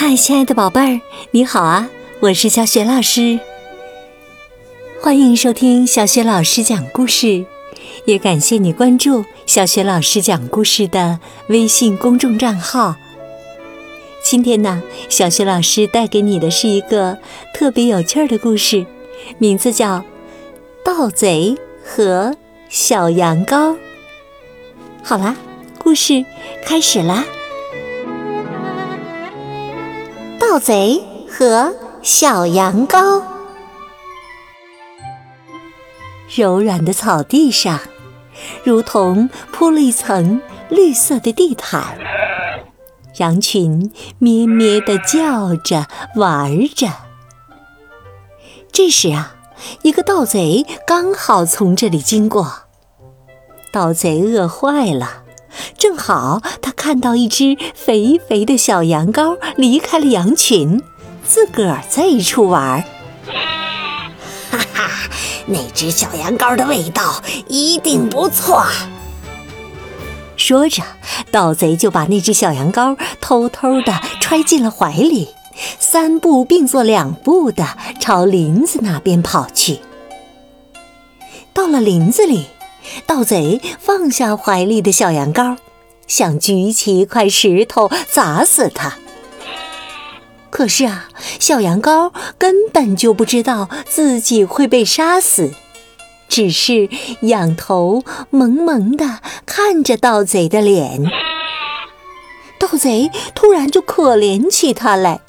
嗨，亲爱的宝贝儿，你好啊！我是小雪老师，欢迎收听小雪老师讲故事，也感谢你关注小雪老师讲故事的微信公众账号。今天呢，小雪老师带给你的是一个特别有趣儿的故事，名字叫《盗贼和小羊羔》。好啦，故事开始啦！盗贼和小羊羔。柔软的草地上，如同铺了一层绿色的地毯。羊群咩咩的叫着，玩着。这时啊，一个盗贼刚好从这里经过。盗贼饿坏了。正好，他看到一只肥肥的小羊羔离开了羊群，自个儿在一处玩。哈哈，那只小羊羔的味道一定不错。说着，盗贼就把那只小羊羔偷偷的揣进了怀里，三步并作两步的朝林子那边跑去。到了林子里。盗贼放下怀里的小羊羔，想举起一块石头砸死他。可是啊，小羊羔根本就不知道自己会被杀死，只是仰头萌萌的看着盗贼的脸。盗贼突然就可怜起他来，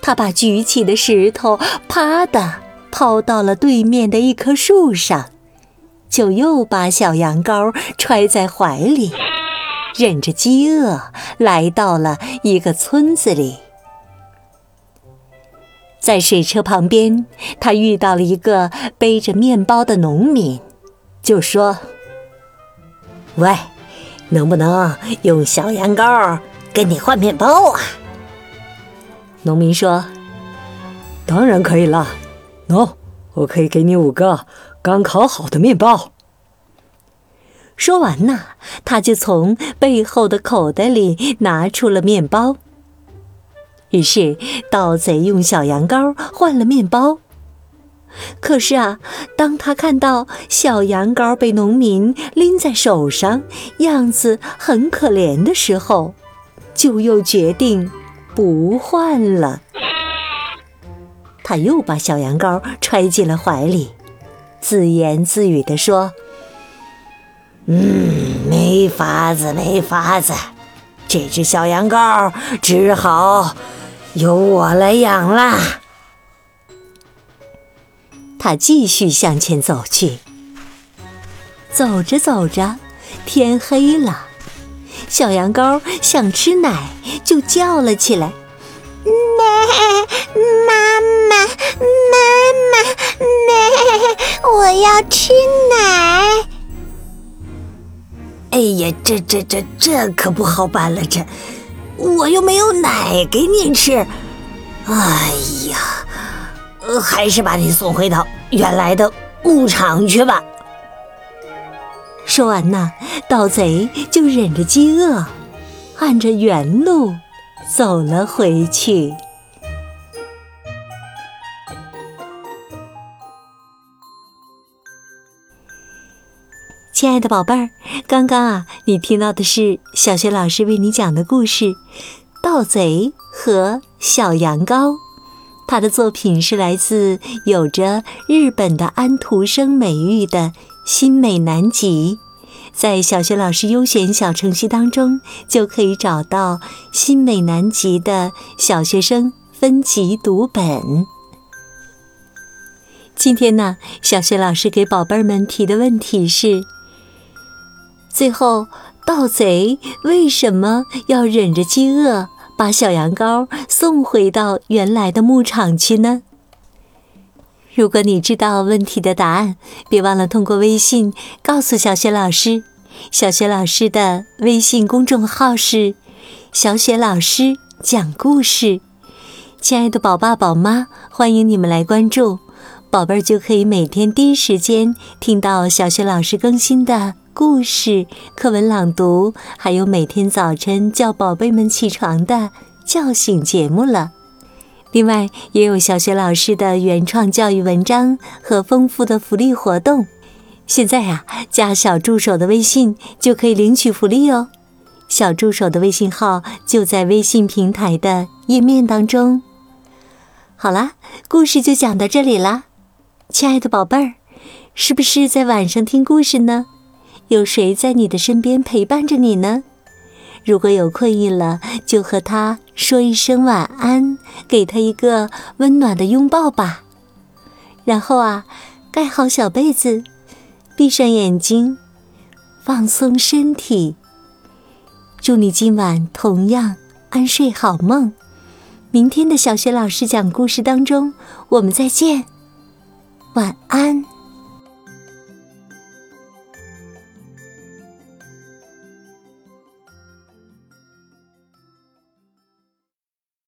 他把举起的石头啪的抛到了对面的一棵树上。就又把小羊羔揣在怀里，忍着饥饿来到了一个村子里。在水车旁边，他遇到了一个背着面包的农民，就说：“喂，能不能用小羊羔跟你换面包啊？”农民说：“当然可以了，喏，我可以给你五个。”刚烤好的面包。说完呢，他就从背后的口袋里拿出了面包。于是，盗贼用小羊羔换了面包。可是啊，当他看到小羊羔被农民拎在手上，样子很可怜的时候，就又决定不换了。他又把小羊羔揣进了怀里。自言自语地说：“嗯，没法子，没法子，这只小羊羔只好由我来养了。”他继续向前走去。走着走着，天黑了，小羊羔想吃奶，就叫了起来：“奶，妈妈，妈妈，奶。”我要吃奶！哎呀，这这这这可不好办了，这我又没有奶给你吃。哎呀，还是把你送回到原来的牧场去吧。说完呢，盗贼就忍着饥饿，按着原路走了回去。亲爱的宝贝儿，刚刚啊，你听到的是小学老师为你讲的故事《盗贼和小羊羔》。他的作品是来自有着日本的安徒生美誉的新美南吉，在小学老师优选小程序当中就可以找到新美南吉的小学生分级读本。今天呢，小学老师给宝贝们提的问题是。最后，盗贼为什么要忍着饥饿把小羊羔送回到原来的牧场去呢？如果你知道问题的答案，别忘了通过微信告诉小雪老师。小雪老师的微信公众号是“小雪老师讲故事”。亲爱的宝爸宝妈，欢迎你们来关注，宝贝儿就可以每天第一时间听到小雪老师更新的。故事、课文朗读，还有每天早晨叫宝贝们起床的叫醒节目了。另外，也有小学老师的原创教育文章和丰富的福利活动。现在呀，加小助手的微信就可以领取福利哦。小助手的微信号就在微信平台的页面当中。好啦，故事就讲到这里啦，亲爱的宝贝儿，是不是在晚上听故事呢？有谁在你的身边陪伴着你呢？如果有困意了，就和他说一声晚安，给他一个温暖的拥抱吧。然后啊，盖好小被子，闭上眼睛，放松身体。祝你今晚同样安睡好梦。明天的小学老师讲故事当中，我们再见。晚安。